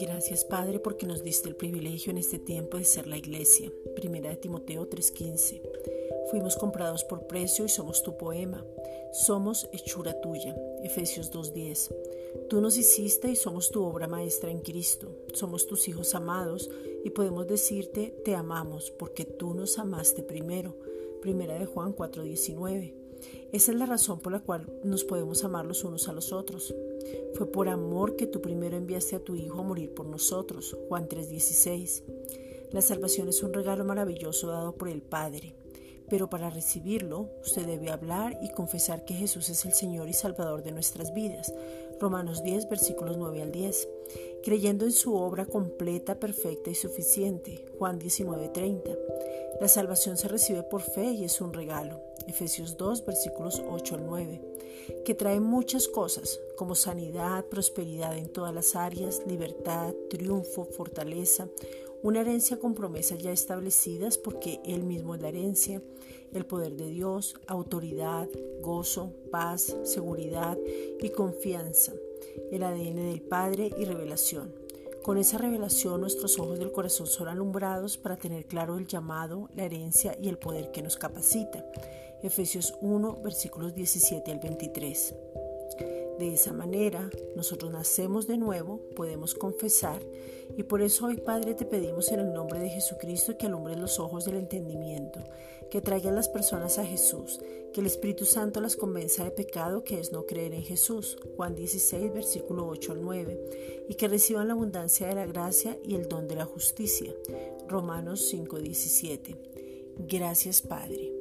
Gracias Padre porque nos diste el privilegio en este tiempo de ser la iglesia. Primera de Timoteo 3:15. Fuimos comprados por precio y somos tu poema. Somos hechura tuya. Efesios 2:10. Tú nos hiciste y somos tu obra maestra en Cristo. Somos tus hijos amados y podemos decirte te amamos porque tú nos amaste primero. Primera de Juan 4:19. Esa es la razón por la cual nos podemos amar los unos a los otros. Fue por amor que tú primero enviaste a tu Hijo a morir por nosotros. Juan 3:16. La salvación es un regalo maravilloso dado por el Padre. Pero para recibirlo, usted debe hablar y confesar que Jesús es el Señor y Salvador de nuestras vidas. Romanos 10, versículos 9 al 10. Creyendo en su obra completa, perfecta y suficiente. Juan 19, 30. La salvación se recibe por fe y es un regalo. Efesios 2, versículos 8 al 9. Que trae muchas cosas, como sanidad, prosperidad en todas las áreas, libertad, triunfo, fortaleza, una herencia con promesas ya establecidas porque Él mismo es la herencia, el poder de Dios, autoridad, gozo, paz, seguridad y confianza, el ADN del Padre y revelación. Con esa revelación nuestros ojos del corazón son alumbrados para tener claro el llamado, la herencia y el poder que nos capacita. Efesios 1, versículos 17 al 23. De esa manera, nosotros nacemos de nuevo, podemos confesar, y por eso hoy, Padre, te pedimos en el nombre de Jesucristo que alumbres los ojos del entendimiento, que traigan las personas a Jesús, que el Espíritu Santo las convenza de pecado, que es no creer en Jesús, Juan 16, versículo 8 al 9, y que reciban la abundancia de la gracia y el don de la justicia, Romanos 5, 17. Gracias, Padre.